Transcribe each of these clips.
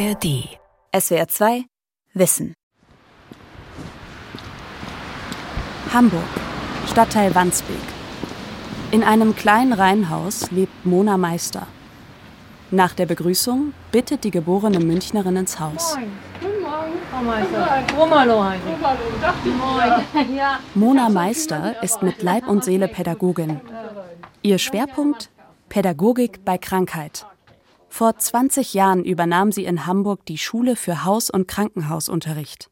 ARD. SWR 2 Wissen. Hamburg, Stadtteil Wandsbek. In einem kleinen Reihenhaus lebt Mona Meister. Nach der Begrüßung bittet die geborene Münchnerin ins Haus. Guten Morgen, Frau Meister. Romalo heiße ich. Mona Meister ist mit Leib und Seele Pädagogin. Ihr Schwerpunkt Pädagogik bei Krankheit. Vor 20 Jahren übernahm sie in Hamburg die Schule für Haus- und Krankenhausunterricht,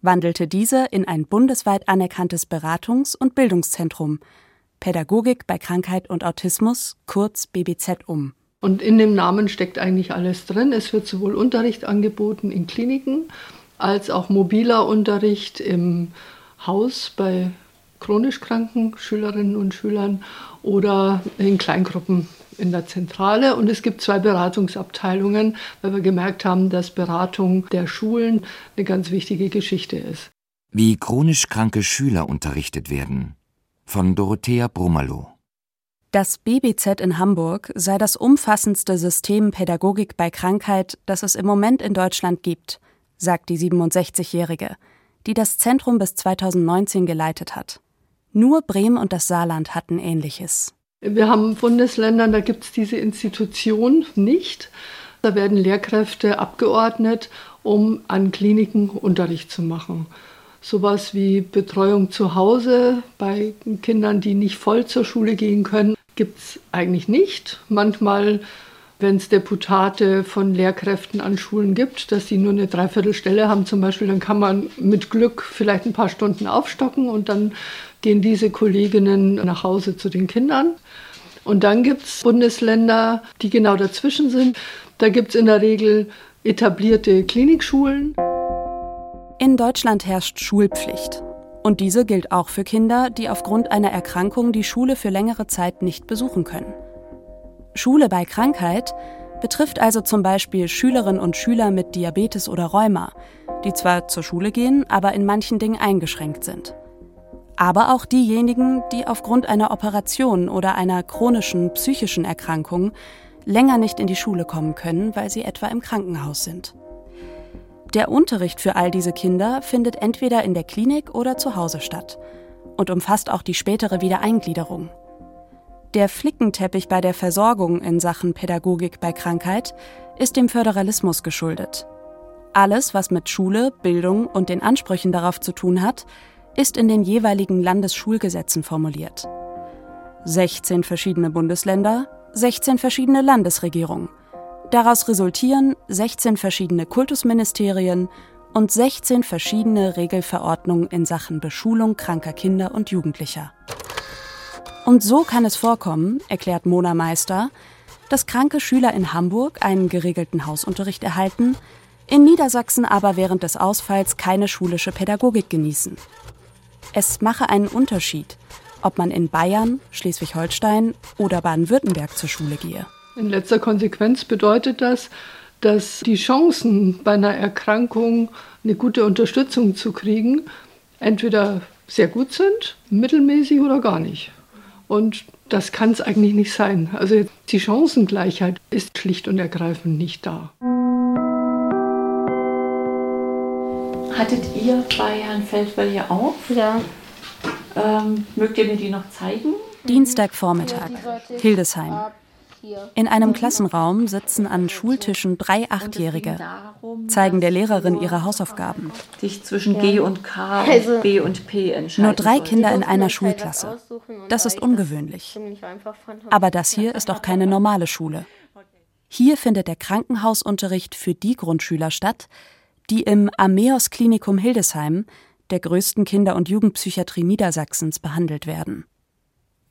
wandelte diese in ein bundesweit anerkanntes Beratungs- und Bildungszentrum Pädagogik bei Krankheit und Autismus, kurz BBZ, um. Und in dem Namen steckt eigentlich alles drin. Es wird sowohl Unterricht angeboten in Kliniken als auch mobiler Unterricht im Haus bei chronisch kranken Schülerinnen und Schülern oder in Kleingruppen in der Zentrale. Und es gibt zwei Beratungsabteilungen, weil wir gemerkt haben, dass Beratung der Schulen eine ganz wichtige Geschichte ist. Wie chronisch kranke Schüler unterrichtet werden. Von Dorothea Brummerloh. Das BBZ in Hamburg sei das umfassendste System Pädagogik bei Krankheit, das es im Moment in Deutschland gibt, sagt die 67-Jährige, die das Zentrum bis 2019 geleitet hat. Nur Bremen und das Saarland hatten Ähnliches. Wir haben Bundesländer, da gibt es diese Institution nicht. Da werden Lehrkräfte abgeordnet, um an Kliniken Unterricht zu machen. Sowas wie Betreuung zu Hause bei Kindern, die nicht voll zur Schule gehen können, gibt es eigentlich nicht. Manchmal, wenn es Deputate von Lehrkräften an Schulen gibt, dass sie nur eine Dreiviertelstelle haben zum Beispiel, dann kann man mit Glück vielleicht ein paar Stunden aufstocken und dann gehen diese Kolleginnen nach Hause zu den Kindern. Und dann gibt es Bundesländer, die genau dazwischen sind. Da gibt es in der Regel etablierte Klinikschulen. In Deutschland herrscht Schulpflicht. Und diese gilt auch für Kinder, die aufgrund einer Erkrankung die Schule für längere Zeit nicht besuchen können. Schule bei Krankheit betrifft also zum Beispiel Schülerinnen und Schüler mit Diabetes oder Rheuma, die zwar zur Schule gehen, aber in manchen Dingen eingeschränkt sind. Aber auch diejenigen, die aufgrund einer Operation oder einer chronischen psychischen Erkrankung länger nicht in die Schule kommen können, weil sie etwa im Krankenhaus sind. Der Unterricht für all diese Kinder findet entweder in der Klinik oder zu Hause statt und umfasst auch die spätere Wiedereingliederung. Der Flickenteppich bei der Versorgung in Sachen Pädagogik bei Krankheit ist dem Föderalismus geschuldet. Alles, was mit Schule, Bildung und den Ansprüchen darauf zu tun hat, ist in den jeweiligen Landesschulgesetzen formuliert. 16 verschiedene Bundesländer, 16 verschiedene Landesregierungen – Daraus resultieren 16 verschiedene Kultusministerien und 16 verschiedene Regelverordnungen in Sachen Beschulung kranker Kinder und Jugendlicher. Und so kann es vorkommen, erklärt Mona Meister, dass kranke Schüler in Hamburg einen geregelten Hausunterricht erhalten, in Niedersachsen aber während des Ausfalls keine schulische Pädagogik genießen. Es mache einen Unterschied, ob man in Bayern, Schleswig-Holstein oder Baden-Württemberg zur Schule gehe. In letzter Konsequenz bedeutet das, dass die Chancen bei einer Erkrankung eine gute Unterstützung zu kriegen entweder sehr gut sind, mittelmäßig oder gar nicht. Und das kann es eigentlich nicht sein. Also die Chancengleichheit ist schlicht und ergreifend nicht da. Hattet ihr bei Herrn Feldwell ja auch? Ja. Ähm, mögt ihr mir die noch zeigen? Dienstagvormittag, Hildesheim. In einem Klassenraum sitzen an Schultischen drei Achtjährige, zeigen der Lehrerin ihre Hausaufgaben. Zwischen G und K, und also B und P entscheiden. Nur drei Kinder in einer Schulklasse. Das ist ungewöhnlich. Aber das hier ist auch keine normale Schule. Hier findet der Krankenhausunterricht für die Grundschüler statt, die im Ameos Klinikum Hildesheim, der größten Kinder- und Jugendpsychiatrie Niedersachsens, behandelt werden.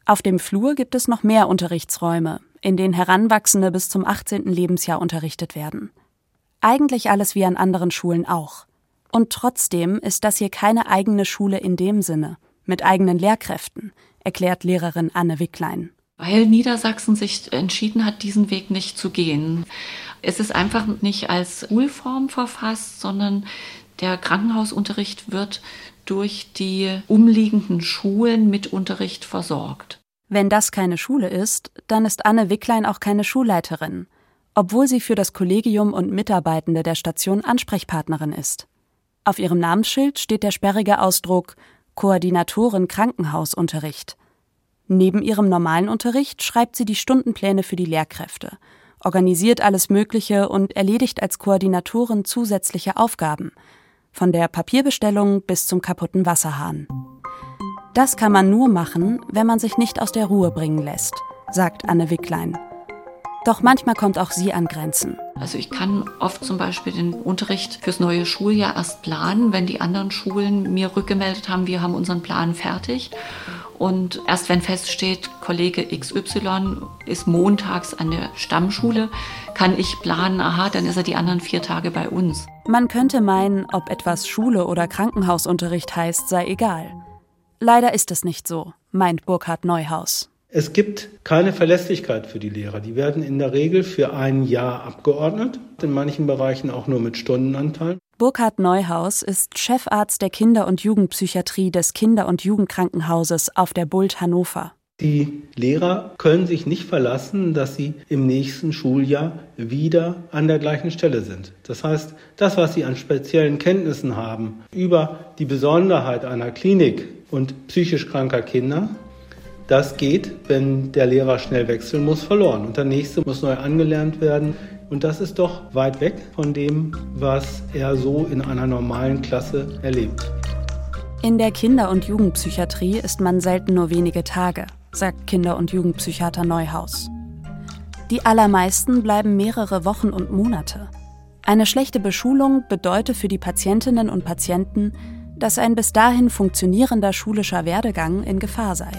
Auf dem Flur gibt es noch mehr Unterrichtsräume, in denen Heranwachsende bis zum 18. Lebensjahr unterrichtet werden. Eigentlich alles wie an anderen Schulen auch. Und trotzdem ist das hier keine eigene Schule in dem Sinne, mit eigenen Lehrkräften, erklärt Lehrerin Anne Wicklein. Weil Niedersachsen sich entschieden hat, diesen Weg nicht zu gehen. Es ist einfach nicht als Schulform verfasst, sondern der Krankenhausunterricht wird durch die umliegenden Schulen mit Unterricht versorgt. Wenn das keine Schule ist, dann ist Anne Wicklein auch keine Schulleiterin obwohl sie für das Kollegium und Mitarbeitende der Station Ansprechpartnerin ist. Auf ihrem Namensschild steht der sperrige Ausdruck Koordinatorin Krankenhausunterricht. Neben ihrem normalen Unterricht schreibt sie die Stundenpläne für die Lehrkräfte, organisiert alles Mögliche und erledigt als Koordinatorin zusätzliche Aufgaben, von der Papierbestellung bis zum kaputten Wasserhahn. Das kann man nur machen, wenn man sich nicht aus der Ruhe bringen lässt, sagt Anne Wicklein. Doch manchmal kommt auch sie an Grenzen. Also ich kann oft zum Beispiel den Unterricht fürs neue Schuljahr erst planen, wenn die anderen Schulen mir rückgemeldet haben, wir haben unseren Plan fertig. Und erst wenn feststeht, Kollege XY ist montags an der Stammschule, kann ich planen, aha, dann ist er die anderen vier Tage bei uns. Man könnte meinen, ob etwas Schule oder Krankenhausunterricht heißt, sei egal. Leider ist es nicht so, meint Burkhard Neuhaus. Es gibt keine Verlässlichkeit für die Lehrer. Die werden in der Regel für ein Jahr abgeordnet, in manchen Bereichen auch nur mit Stundenanteil. Burkhard Neuhaus ist Chefarzt der Kinder- und Jugendpsychiatrie des Kinder- und Jugendkrankenhauses auf der Bult Hannover. Die Lehrer können sich nicht verlassen, dass sie im nächsten Schuljahr wieder an der gleichen Stelle sind. Das heißt, das, was sie an speziellen Kenntnissen haben über die Besonderheit einer Klinik und psychisch kranker Kinder, das geht, wenn der Lehrer schnell wechseln muss, verloren. Und der nächste muss neu angelernt werden. Und das ist doch weit weg von dem, was er so in einer normalen Klasse erlebt. In der Kinder- und Jugendpsychiatrie ist man selten nur wenige Tage, sagt Kinder- und Jugendpsychiater Neuhaus. Die allermeisten bleiben mehrere Wochen und Monate. Eine schlechte Beschulung bedeutet für die Patientinnen und Patienten, dass ein bis dahin funktionierender schulischer Werdegang in Gefahr sei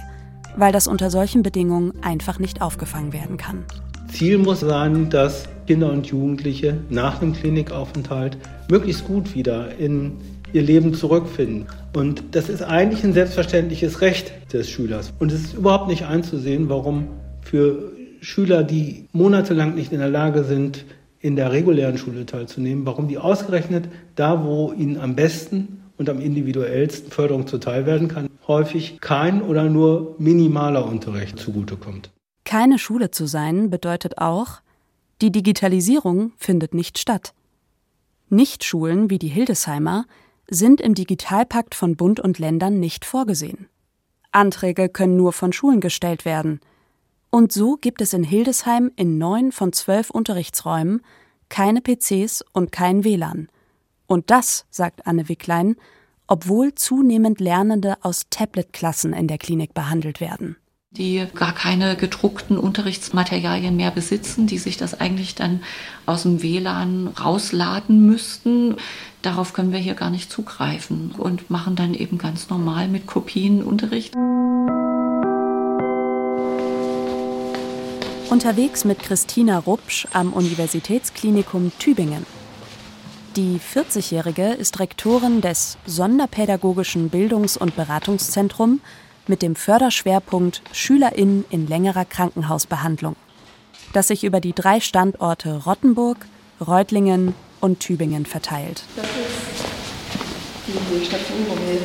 weil das unter solchen Bedingungen einfach nicht aufgefangen werden kann. Ziel muss sein, dass Kinder und Jugendliche nach dem Klinikaufenthalt möglichst gut wieder in ihr Leben zurückfinden. Und das ist eigentlich ein selbstverständliches Recht des Schülers. Und es ist überhaupt nicht einzusehen, warum für Schüler, die monatelang nicht in der Lage sind, in der regulären Schule teilzunehmen, warum die ausgerechnet da, wo ihnen am besten und am individuellsten Förderung zuteil werden kann, häufig kein oder nur minimaler Unterricht zugutekommt. Keine Schule zu sein bedeutet auch, die Digitalisierung findet nicht statt. Nichtschulen wie die Hildesheimer sind im Digitalpakt von Bund und Ländern nicht vorgesehen. Anträge können nur von Schulen gestellt werden. Und so gibt es in Hildesheim in neun von zwölf Unterrichtsräumen keine PCs und kein WLAN. Und das, sagt Anne Wicklein, obwohl zunehmend Lernende aus Tablet-Klassen in der Klinik behandelt werden. Die gar keine gedruckten Unterrichtsmaterialien mehr besitzen, die sich das eigentlich dann aus dem WLAN rausladen müssten. Darauf können wir hier gar nicht zugreifen und machen dann eben ganz normal mit Kopien Unterricht. Unterwegs mit Christina Rupsch am Universitätsklinikum Tübingen. Die 40-Jährige ist Rektorin des Sonderpädagogischen Bildungs- und Beratungszentrum mit dem Förderschwerpunkt SchülerInnen in längerer Krankenhausbehandlung, das sich über die drei Standorte Rottenburg, Reutlingen und Tübingen verteilt. Das ist die Station, wo wir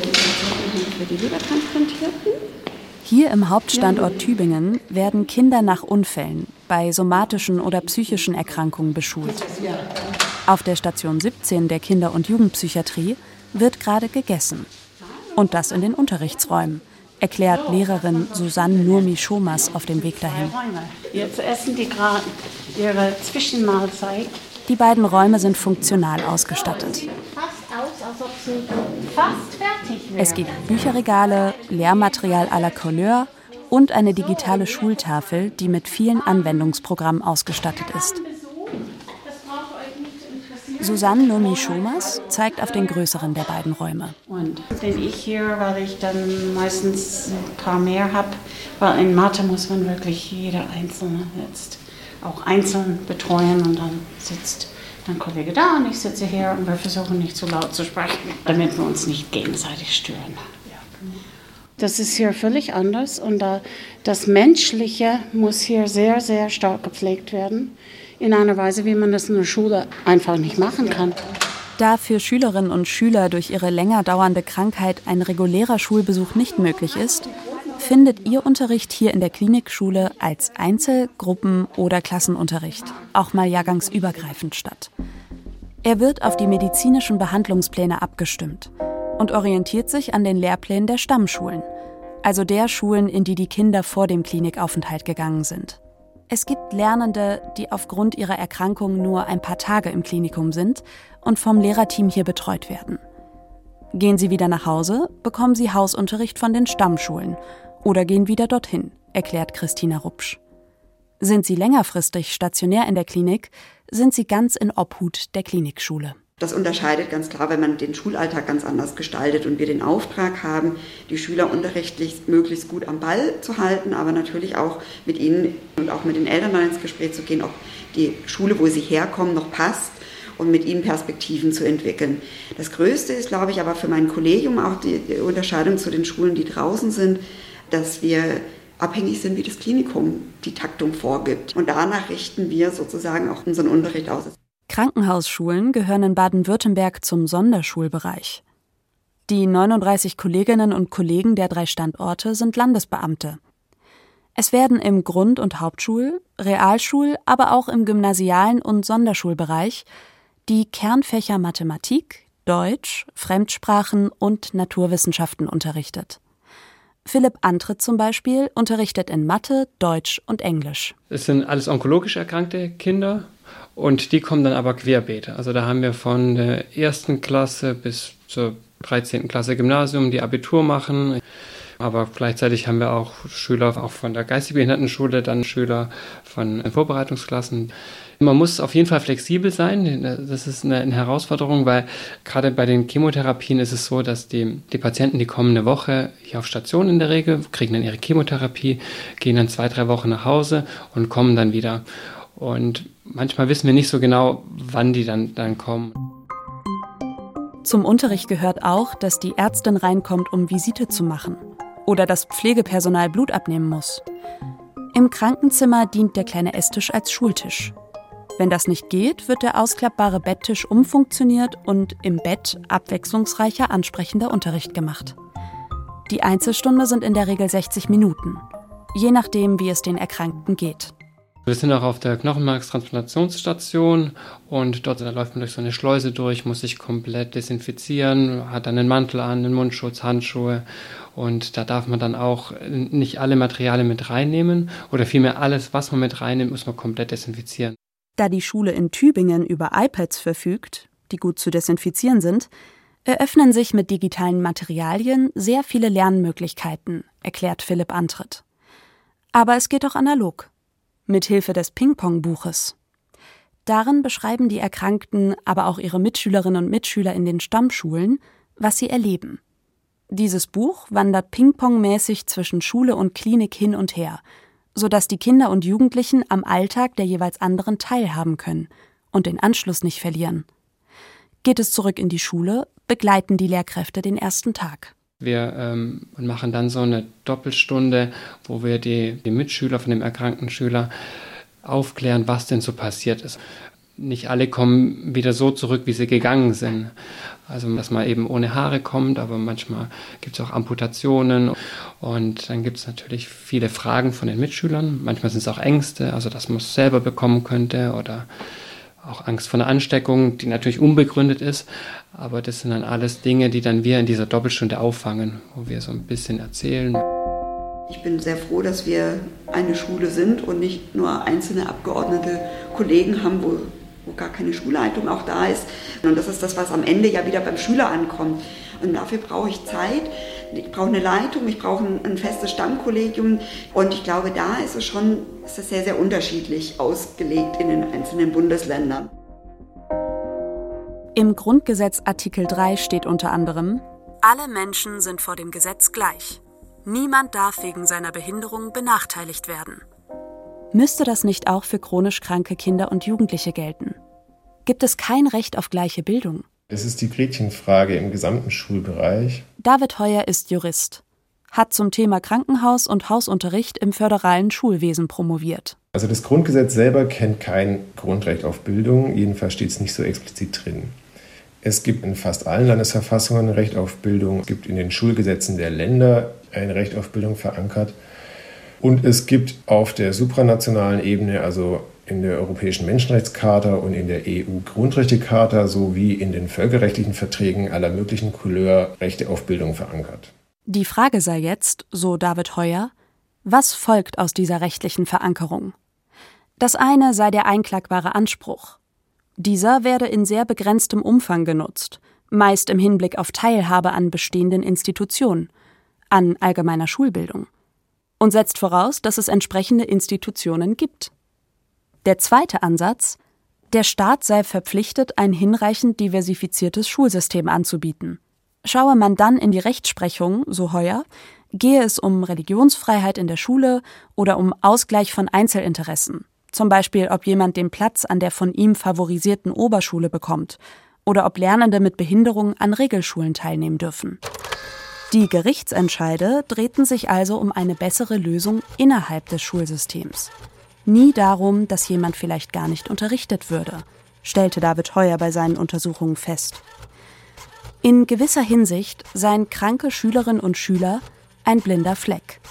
für die Lebertransplantierten. Hier im Hauptstandort Tübingen werden Kinder nach Unfällen bei somatischen oder psychischen Erkrankungen beschult. Auf der Station 17 der Kinder- und Jugendpsychiatrie wird gerade gegessen. Und das in den Unterrichtsräumen, erklärt Lehrerin Susanne Nurmi Schomas auf dem Weg dahin. Jetzt essen die gerade ihre Zwischenmahlzeit. Die beiden Räume sind funktional ausgestattet. Es gibt Bücherregale, Lehrmaterial à la Couleur und eine digitale Schultafel, die mit vielen Anwendungsprogrammen ausgestattet ist. Susanne Nomi Schomas zeigt auf den größeren der beiden Räume. Und den ich hier, weil ich dann meistens ein paar mehr habe, weil in Mathe muss man wirklich jeder Einzelne jetzt auch einzeln betreuen und dann sitzt ein Kollege da und ich sitze hier und wir versuchen nicht zu laut zu sprechen, damit wir uns nicht gegenseitig stören. Das ist hier völlig anders und das Menschliche muss hier sehr, sehr stark gepflegt werden in einer Weise, wie man das in der Schule einfach nicht machen kann. Da für Schülerinnen und Schüler durch ihre länger dauernde Krankheit ein regulärer Schulbesuch nicht möglich ist, findet ihr Unterricht hier in der Klinikschule als Einzel-, Gruppen- oder Klassenunterricht, auch mal jahrgangsübergreifend statt. Er wird auf die medizinischen Behandlungspläne abgestimmt und orientiert sich an den Lehrplänen der Stammschulen, also der Schulen, in die die Kinder vor dem Klinikaufenthalt gegangen sind. Es gibt Lernende, die aufgrund ihrer Erkrankung nur ein paar Tage im Klinikum sind und vom Lehrerteam hier betreut werden. Gehen sie wieder nach Hause, bekommen sie Hausunterricht von den Stammschulen oder gehen wieder dorthin, erklärt Christina Rupsch. Sind sie längerfristig stationär in der Klinik, sind sie ganz in Obhut der Klinikschule. Das unterscheidet ganz klar, wenn man den Schulalltag ganz anders gestaltet und wir den Auftrag haben, die Schüler unterrichtlich möglichst gut am Ball zu halten, aber natürlich auch mit ihnen und auch mit den Eltern dann ins Gespräch zu gehen, ob die Schule, wo sie herkommen, noch passt und mit ihnen Perspektiven zu entwickeln. Das Größte ist, glaube ich, aber für mein Kollegium auch die, die Unterscheidung zu den Schulen, die draußen sind, dass wir abhängig sind, wie das Klinikum die Taktung vorgibt. Und danach richten wir sozusagen auch unseren Unterricht aus. Krankenhausschulen gehören in Baden-Württemberg zum Sonderschulbereich. Die 39 Kolleginnen und Kollegen der drei Standorte sind Landesbeamte. Es werden im Grund- und Hauptschul-, Realschul-, aber auch im gymnasialen und Sonderschulbereich die Kernfächer Mathematik, Deutsch, Fremdsprachen und Naturwissenschaften unterrichtet. Philipp Antritt zum Beispiel unterrichtet in Mathe, Deutsch und Englisch. Es sind alles onkologisch erkrankte Kinder und die kommen dann aber querbeet. Also da haben wir von der ersten Klasse bis zur 13. Klasse Gymnasium, die Abitur machen. Aber gleichzeitig haben wir auch Schüler auch von der Geistesbehindertenschule, dann Schüler von Vorbereitungsklassen. Man muss auf jeden Fall flexibel sein. Das ist eine Herausforderung, weil gerade bei den Chemotherapien ist es so, dass die, die Patienten die kommende Woche hier auf Station in der Regel kriegen dann ihre Chemotherapie, gehen dann zwei, drei Wochen nach Hause und kommen dann wieder. Und manchmal wissen wir nicht so genau, wann die dann, dann kommen. Zum Unterricht gehört auch, dass die Ärztin reinkommt, um Visite zu machen oder das Pflegepersonal Blut abnehmen muss. Im Krankenzimmer dient der kleine Esstisch als Schultisch. Wenn das nicht geht, wird der ausklappbare Betttisch umfunktioniert und im Bett abwechslungsreicher, ansprechender Unterricht gemacht. Die Einzelstunde sind in der Regel 60 Minuten, je nachdem, wie es den Erkrankten geht. Wir sind auch auf der Knochenmarkstransplantationsstation und dort läuft man durch so eine Schleuse durch, muss sich komplett desinfizieren, hat dann einen Mantel an, einen Mundschutz, Handschuhe und da darf man dann auch nicht alle Materialien mit reinnehmen oder vielmehr alles, was man mit reinnimmt, muss man komplett desinfizieren. Da die Schule in Tübingen über iPads verfügt, die gut zu desinfizieren sind, eröffnen sich mit digitalen Materialien sehr viele Lernmöglichkeiten, erklärt Philipp Antritt. Aber es geht auch analog mithilfe des Ping-Pong-Buches. Darin beschreiben die Erkrankten, aber auch ihre Mitschülerinnen und Mitschüler in den Stammschulen, was sie erleben. Dieses Buch wandert ping-pong-mäßig zwischen Schule und Klinik hin und her, sodass die Kinder und Jugendlichen am Alltag der jeweils anderen teilhaben können und den Anschluss nicht verlieren. Geht es zurück in die Schule, begleiten die Lehrkräfte den ersten Tag. Wir ähm, machen dann so eine Doppelstunde, wo wir die, die Mitschüler von dem erkrankten Schüler aufklären, was denn so passiert ist. Nicht alle kommen wieder so zurück, wie sie gegangen sind. Also, dass man eben ohne Haare kommt, aber manchmal gibt es auch Amputationen. Und dann gibt es natürlich viele Fragen von den Mitschülern. Manchmal sind es auch Ängste, also dass man es selber bekommen könnte oder auch Angst vor einer Ansteckung, die natürlich unbegründet ist. Aber das sind dann alles Dinge, die dann wir in dieser Doppelstunde auffangen, wo wir so ein bisschen erzählen. Ich bin sehr froh, dass wir eine Schule sind und nicht nur einzelne Abgeordnete Kollegen haben, wo, wo gar keine Schulleitung auch da ist. Und das ist das, was am Ende ja wieder beim Schüler ankommt. Und dafür brauche ich Zeit, ich brauche eine Leitung, ich brauche ein, ein, festes Stammkollegium. Und ich glaube, da ist es schon ist es sehr, sehr unterschiedlich ausgelegt in den einzelnen Bundesländern. Im Grundgesetz Artikel 3 steht unter anderem, alle Menschen sind vor dem Gesetz gleich. Niemand darf wegen seiner Behinderung benachteiligt werden. Müsste das nicht auch für chronisch kranke Kinder und Jugendliche gelten? Gibt es kein Recht auf gleiche Bildung? Es ist die Gretchenfrage im gesamten Schulbereich. David Heuer ist Jurist, hat zum Thema Krankenhaus und Hausunterricht im föderalen Schulwesen promoviert. Also das Grundgesetz selber kennt kein Grundrecht auf Bildung, jedenfalls steht es nicht so explizit drin. Es gibt in fast allen Landesverfassungen ein Recht auf Bildung. Es gibt in den Schulgesetzen der Länder ein Recht auf Bildung verankert. Und es gibt auf der supranationalen Ebene, also in der Europäischen Menschenrechtscharta und in der EU-Grundrechtecharta sowie in den völkerrechtlichen Verträgen aller möglichen Couleur Rechte auf Bildung verankert. Die Frage sei jetzt, so David Heuer, was folgt aus dieser rechtlichen Verankerung? Das eine sei der einklagbare Anspruch. Dieser werde in sehr begrenztem Umfang genutzt, meist im Hinblick auf Teilhabe an bestehenden Institutionen, an allgemeiner Schulbildung, und setzt voraus, dass es entsprechende Institutionen gibt. Der zweite Ansatz, der Staat sei verpflichtet, ein hinreichend diversifiziertes Schulsystem anzubieten. Schaue man dann in die Rechtsprechung, so heuer, gehe es um Religionsfreiheit in der Schule oder um Ausgleich von Einzelinteressen, zum Beispiel ob jemand den Platz an der von ihm favorisierten Oberschule bekommt oder ob Lernende mit Behinderung an Regelschulen teilnehmen dürfen. Die Gerichtsentscheide drehten sich also um eine bessere Lösung innerhalb des Schulsystems nie darum, dass jemand vielleicht gar nicht unterrichtet würde, stellte David Heuer bei seinen Untersuchungen fest. In gewisser Hinsicht seien kranke Schülerinnen und Schüler ein blinder Fleck.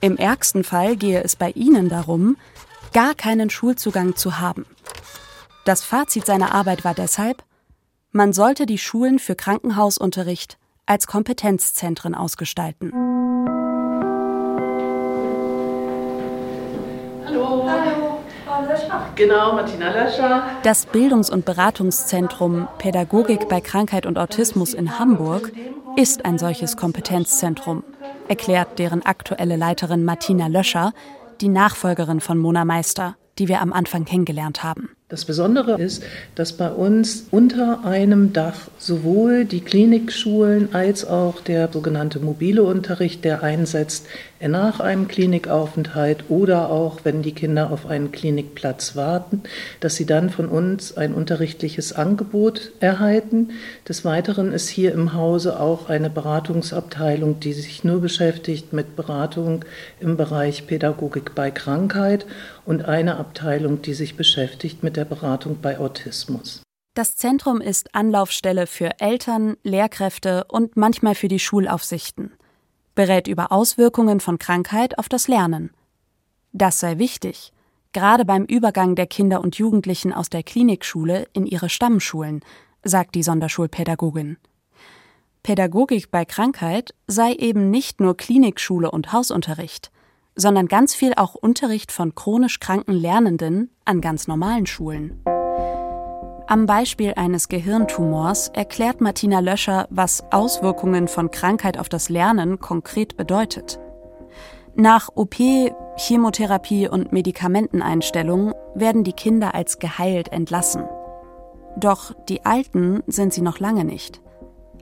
Im ärgsten Fall gehe es bei ihnen darum, gar keinen Schulzugang zu haben. Das Fazit seiner Arbeit war deshalb, man sollte die Schulen für Krankenhausunterricht als Kompetenzzentren ausgestalten. Genau, Martina Löscher. Das Bildungs- und Beratungszentrum Pädagogik bei Krankheit und Autismus in Hamburg ist ein solches Kompetenzzentrum, erklärt deren aktuelle Leiterin Martina Löscher, die Nachfolgerin von Mona Meister, die wir am Anfang kennengelernt haben. Das Besondere ist, dass bei uns unter einem Dach sowohl die Klinikschulen als auch der sogenannte mobile Unterricht, der einsetzt nach einem Klinikaufenthalt oder auch wenn die Kinder auf einen Klinikplatz warten, dass sie dann von uns ein unterrichtliches Angebot erhalten. Des Weiteren ist hier im Hause auch eine Beratungsabteilung, die sich nur beschäftigt mit Beratung im Bereich Pädagogik bei Krankheit und eine Abteilung, die sich beschäftigt mit der Beratung bei Autismus. Das Zentrum ist Anlaufstelle für Eltern, Lehrkräfte und manchmal für die Schulaufsichten, berät über Auswirkungen von Krankheit auf das Lernen. Das sei wichtig, gerade beim Übergang der Kinder und Jugendlichen aus der Klinikschule in ihre Stammschulen, sagt die Sonderschulpädagogin. Pädagogik bei Krankheit sei eben nicht nur Klinikschule und Hausunterricht, sondern ganz viel auch Unterricht von chronisch kranken Lernenden an ganz normalen Schulen. Am Beispiel eines Gehirntumors erklärt Martina Löscher, was Auswirkungen von Krankheit auf das Lernen konkret bedeutet. Nach OP, Chemotherapie und Medikamenteneinstellung werden die Kinder als geheilt entlassen. Doch die Alten sind sie noch lange nicht,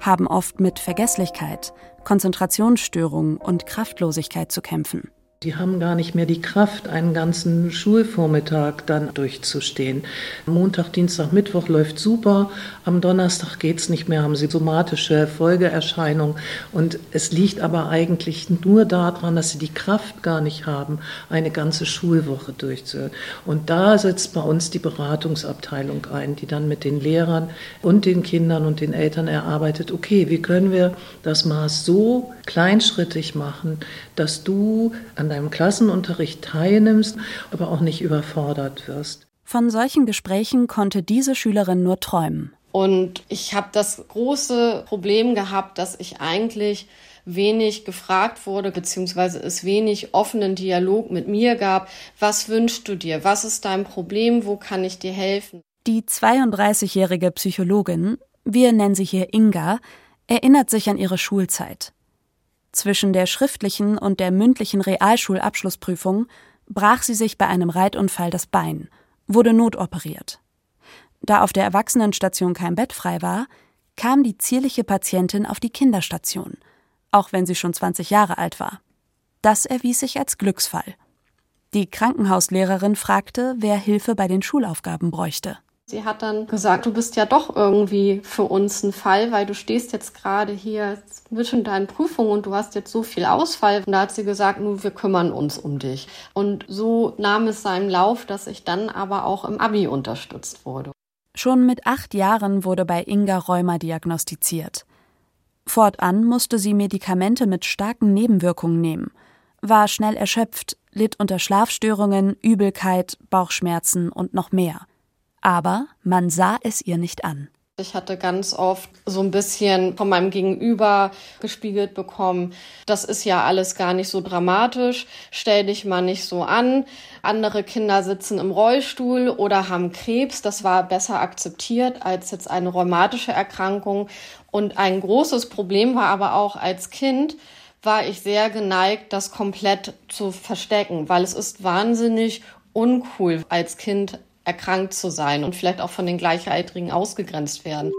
haben oft mit Vergesslichkeit, Konzentrationsstörungen und Kraftlosigkeit zu kämpfen. Die haben gar nicht mehr die Kraft, einen ganzen Schulvormittag dann durchzustehen. Montag, Dienstag, Mittwoch läuft super, am Donnerstag geht's nicht mehr, haben sie somatische Folgeerscheinungen. Und es liegt aber eigentlich nur daran, dass sie die Kraft gar nicht haben, eine ganze Schulwoche durchzuführen. Und da setzt bei uns die Beratungsabteilung ein, die dann mit den Lehrern und den Kindern und den Eltern erarbeitet, okay, wie können wir das Maß so kleinschrittig machen, dass du an deinem Klassenunterricht teilnimmst, aber auch nicht überfordert wirst. Von solchen Gesprächen konnte diese Schülerin nur träumen. Und ich habe das große Problem gehabt, dass ich eigentlich wenig gefragt wurde, beziehungsweise es wenig offenen Dialog mit mir gab. Was wünschst du dir? Was ist dein Problem? Wo kann ich dir helfen? Die 32-jährige Psychologin, wir nennen sie hier Inga, erinnert sich an ihre Schulzeit. Zwischen der schriftlichen und der mündlichen Realschulabschlussprüfung brach sie sich bei einem Reitunfall das Bein, wurde notoperiert. Da auf der Erwachsenenstation kein Bett frei war, kam die zierliche Patientin auf die Kinderstation, auch wenn sie schon 20 Jahre alt war. Das erwies sich als Glücksfall. Die Krankenhauslehrerin fragte, wer Hilfe bei den Schulaufgaben bräuchte. Sie hat dann gesagt, du bist ja doch irgendwie für uns ein Fall, weil du stehst jetzt gerade hier zwischen deinen Prüfungen und du hast jetzt so viel Ausfall. Und da hat sie gesagt, nun, wir kümmern uns um dich. Und so nahm es seinen Lauf, dass ich dann aber auch im Abi unterstützt wurde. Schon mit acht Jahren wurde bei Inga Rheuma diagnostiziert. Fortan musste sie Medikamente mit starken Nebenwirkungen nehmen, war schnell erschöpft, litt unter Schlafstörungen, Übelkeit, Bauchschmerzen und noch mehr. Aber man sah es ihr nicht an. Ich hatte ganz oft so ein bisschen von meinem Gegenüber gespiegelt bekommen, das ist ja alles gar nicht so dramatisch, stell dich mal nicht so an. Andere Kinder sitzen im Rollstuhl oder haben Krebs, das war besser akzeptiert als jetzt eine rheumatische Erkrankung. Und ein großes Problem war aber auch als Kind, war ich sehr geneigt, das komplett zu verstecken, weil es ist wahnsinnig uncool als Kind erkrankt zu sein und vielleicht auch von den Gleichaltrigen ausgegrenzt werden.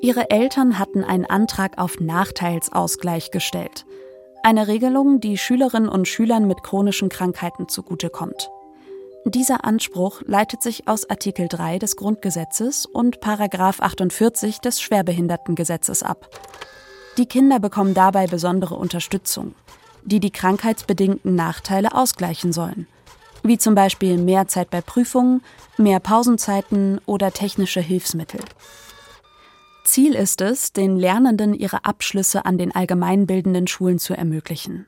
Ihre Eltern hatten einen Antrag auf Nachteilsausgleich gestellt. Eine Regelung, die Schülerinnen und Schülern mit chronischen Krankheiten zugutekommt. Dieser Anspruch leitet sich aus Artikel 3 des Grundgesetzes und Paragraph 48 des Schwerbehindertengesetzes ab. Die Kinder bekommen dabei besondere Unterstützung, die die krankheitsbedingten Nachteile ausgleichen sollen wie zum Beispiel mehr Zeit bei Prüfungen, mehr Pausenzeiten oder technische Hilfsmittel. Ziel ist es, den Lernenden ihre Abschlüsse an den allgemeinbildenden Schulen zu ermöglichen.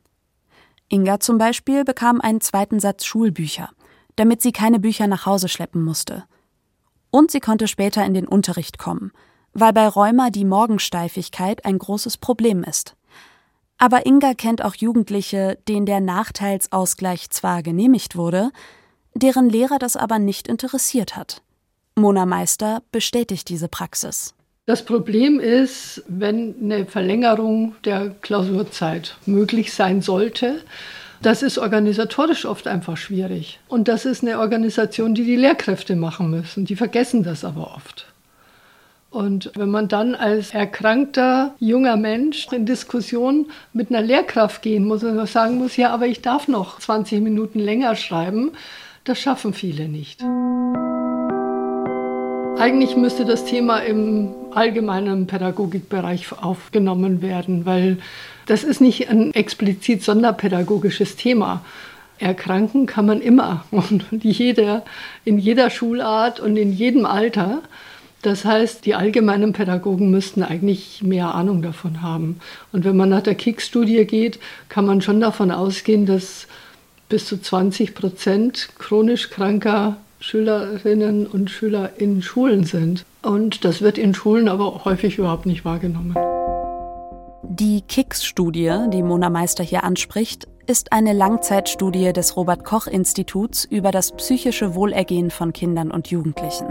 Inga zum Beispiel bekam einen zweiten Satz Schulbücher, damit sie keine Bücher nach Hause schleppen musste. Und sie konnte später in den Unterricht kommen, weil bei Rheuma die Morgensteifigkeit ein großes Problem ist. Aber Inga kennt auch Jugendliche, denen der Nachteilsausgleich zwar genehmigt wurde, deren Lehrer das aber nicht interessiert hat. Mona Meister bestätigt diese Praxis. Das Problem ist, wenn eine Verlängerung der Klausurzeit möglich sein sollte, das ist organisatorisch oft einfach schwierig. Und das ist eine Organisation, die die Lehrkräfte machen müssen. Die vergessen das aber oft. Und wenn man dann als erkrankter junger Mensch in Diskussion mit einer Lehrkraft gehen muss und sagen muss, ja, aber ich darf noch 20 Minuten länger schreiben, das schaffen viele nicht. Eigentlich müsste das Thema im allgemeinen Pädagogikbereich aufgenommen werden, weil das ist nicht ein explizit sonderpädagogisches Thema. Erkranken kann man immer und jeder, in jeder Schulart und in jedem Alter. Das heißt, die allgemeinen Pädagogen müssten eigentlich mehr Ahnung davon haben. Und wenn man nach der KICS-Studie geht, kann man schon davon ausgehen, dass bis zu 20 Prozent chronisch kranker Schülerinnen und Schüler in Schulen sind. Und das wird in Schulen aber häufig überhaupt nicht wahrgenommen. Die KICS-Studie, die Mona Meister hier anspricht, ist eine Langzeitstudie des Robert Koch Instituts über das psychische Wohlergehen von Kindern und Jugendlichen.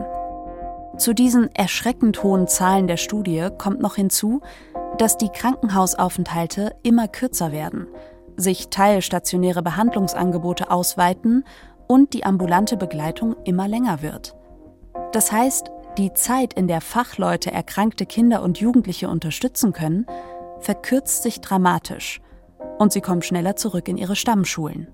Zu diesen erschreckend hohen Zahlen der Studie kommt noch hinzu, dass die Krankenhausaufenthalte immer kürzer werden, sich teilstationäre Behandlungsangebote ausweiten und die ambulante Begleitung immer länger wird. Das heißt, die Zeit, in der Fachleute erkrankte Kinder und Jugendliche unterstützen können, verkürzt sich dramatisch und sie kommen schneller zurück in ihre Stammschulen.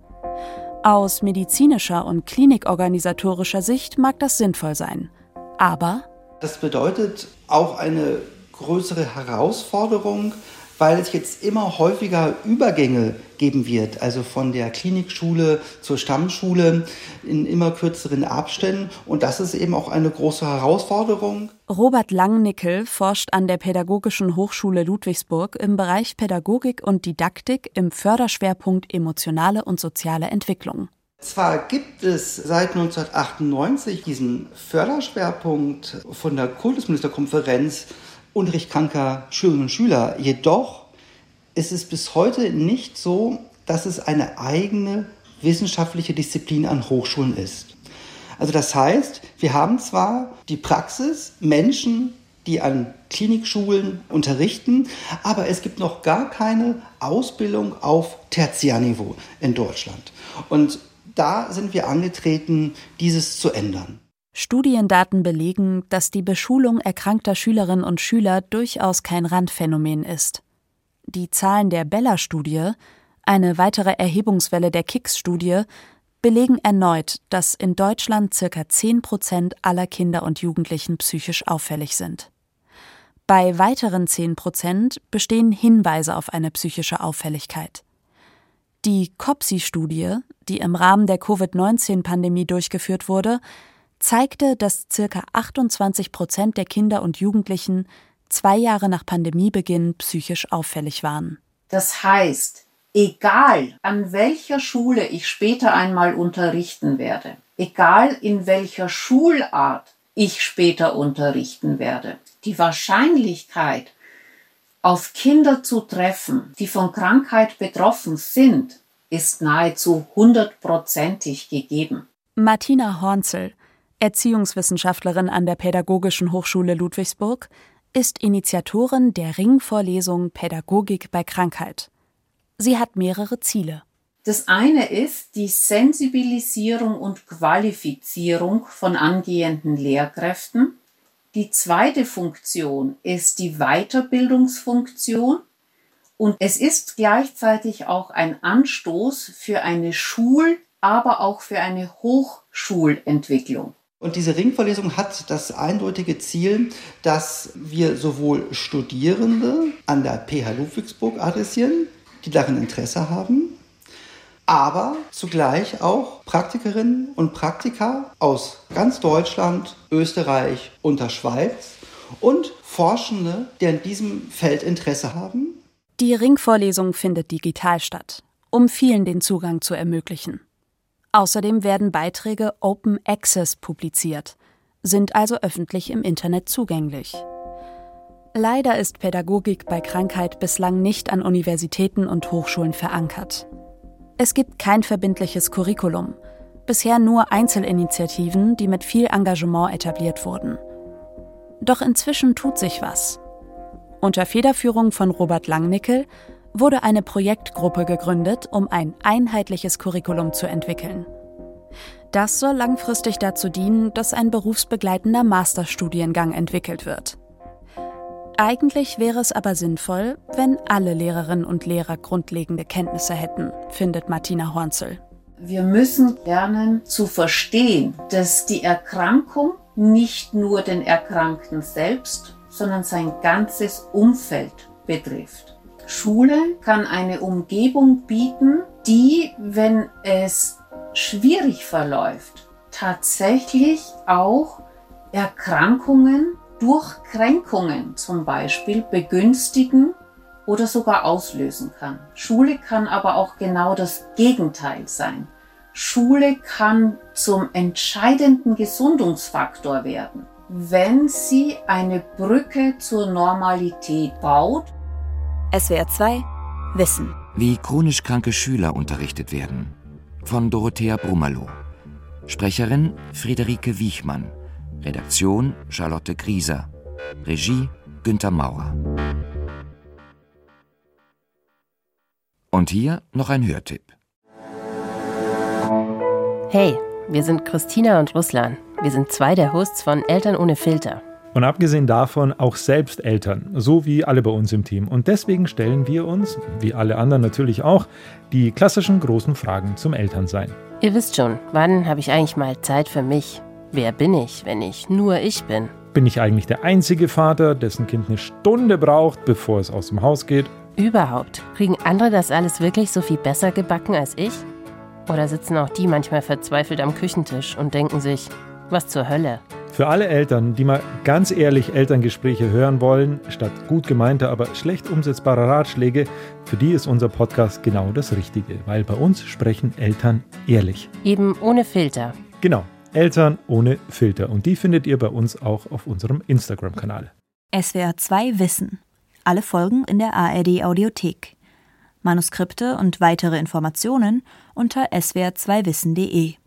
Aus medizinischer und klinikorganisatorischer Sicht mag das sinnvoll sein – aber das bedeutet auch eine größere Herausforderung, weil es jetzt immer häufiger Übergänge geben wird, also von der Klinikschule zur Stammschule in immer kürzeren Abständen. Und das ist eben auch eine große Herausforderung. Robert Langnickel forscht an der Pädagogischen Hochschule Ludwigsburg im Bereich Pädagogik und Didaktik im Förderschwerpunkt emotionale und soziale Entwicklung. Zwar gibt es seit 1998 diesen Förderschwerpunkt von der Kultusministerkonferenz Unterricht kranker Schülerinnen und Schüler, jedoch ist es bis heute nicht so, dass es eine eigene wissenschaftliche Disziplin an Hochschulen ist. Also das heißt, wir haben zwar die Praxis, Menschen, die an Klinikschulen unterrichten, aber es gibt noch gar keine Ausbildung auf Tertiärniveau in Deutschland. Und da sind wir angetreten, dieses zu ändern. Studiendaten belegen, dass die Beschulung erkrankter Schülerinnen und Schüler durchaus kein Randphänomen ist. Die Zahlen der Bella-Studie, eine weitere Erhebungswelle der KICS-Studie, belegen erneut, dass in Deutschland circa 10 Prozent aller Kinder und Jugendlichen psychisch auffällig sind. Bei weiteren 10 Prozent bestehen Hinweise auf eine psychische Auffälligkeit. Die COPSI-Studie, die im Rahmen der Covid-19-Pandemie durchgeführt wurde, zeigte, dass ca. 28 Prozent der Kinder und Jugendlichen zwei Jahre nach Pandemiebeginn psychisch auffällig waren. Das heißt, egal an welcher Schule ich später einmal unterrichten werde, egal in welcher Schulart ich später unterrichten werde, die Wahrscheinlichkeit, auf Kinder zu treffen, die von Krankheit betroffen sind, ist nahezu hundertprozentig gegeben. Martina Hornzel, Erziehungswissenschaftlerin an der Pädagogischen Hochschule Ludwigsburg, ist Initiatorin der Ringvorlesung Pädagogik bei Krankheit. Sie hat mehrere Ziele. Das eine ist die Sensibilisierung und Qualifizierung von angehenden Lehrkräften. Die zweite Funktion ist die Weiterbildungsfunktion. Und es ist gleichzeitig auch ein Anstoß für eine Schul-, aber auch für eine Hochschulentwicklung. Und diese Ringvorlesung hat das eindeutige Ziel, dass wir sowohl Studierende an der PH Ludwigsburg adressieren, die darin Interesse haben, aber zugleich auch Praktikerinnen und Praktiker aus ganz Deutschland, Österreich und der Schweiz und Forschende, die an diesem Feld Interesse haben. Die Ringvorlesung findet digital statt, um vielen den Zugang zu ermöglichen. Außerdem werden Beiträge Open Access publiziert, sind also öffentlich im Internet zugänglich. Leider ist Pädagogik bei Krankheit bislang nicht an Universitäten und Hochschulen verankert. Es gibt kein verbindliches Curriculum, bisher nur Einzelinitiativen, die mit viel Engagement etabliert wurden. Doch inzwischen tut sich was. Unter Federführung von Robert Langnickel wurde eine Projektgruppe gegründet, um ein einheitliches Curriculum zu entwickeln. Das soll langfristig dazu dienen, dass ein berufsbegleitender Masterstudiengang entwickelt wird. Eigentlich wäre es aber sinnvoll, wenn alle Lehrerinnen und Lehrer grundlegende Kenntnisse hätten, findet Martina Hornzel. Wir müssen lernen zu verstehen, dass die Erkrankung nicht nur den Erkrankten selbst, sondern sein ganzes Umfeld betrifft. Schule kann eine Umgebung bieten, die, wenn es schwierig verläuft, tatsächlich auch Erkrankungen durch Kränkungen zum Beispiel begünstigen oder sogar auslösen kann. Schule kann aber auch genau das Gegenteil sein. Schule kann zum entscheidenden Gesundungsfaktor werden, wenn sie eine Brücke zur Normalität baut. SWR 2 Wissen. Wie chronisch kranke Schüler unterrichtet werden. Von Dorothea Brummerloh. Sprecherin Friederike Wiechmann. Redaktion Charlotte Grieser. Regie Günter Maurer. Und hier noch ein Hörtipp. Hey, wir sind Christina und Ruslan. Wir sind zwei der Hosts von Eltern ohne Filter. Und abgesehen davon auch selbst Eltern, so wie alle bei uns im Team. Und deswegen stellen wir uns, wie alle anderen natürlich auch, die klassischen großen Fragen zum Elternsein. Ihr wisst schon, wann habe ich eigentlich mal Zeit für mich? Wer bin ich, wenn ich nur ich bin? Bin ich eigentlich der einzige Vater, dessen Kind eine Stunde braucht, bevor es aus dem Haus geht? Überhaupt. Kriegen andere das alles wirklich so viel besser gebacken als ich? Oder sitzen auch die manchmal verzweifelt am Küchentisch und denken sich, was zur Hölle? Für alle Eltern, die mal ganz ehrlich Elterngespräche hören wollen, statt gut gemeinter, aber schlecht umsetzbarer Ratschläge, für die ist unser Podcast genau das Richtige, weil bei uns sprechen Eltern ehrlich. Eben ohne Filter. Genau, Eltern ohne Filter. Und die findet ihr bei uns auch auf unserem Instagram-Kanal. SWR 2 Wissen. Alle Folgen in der ARD Audiothek. Manuskripte und weitere Informationen unter swr2wissen.de.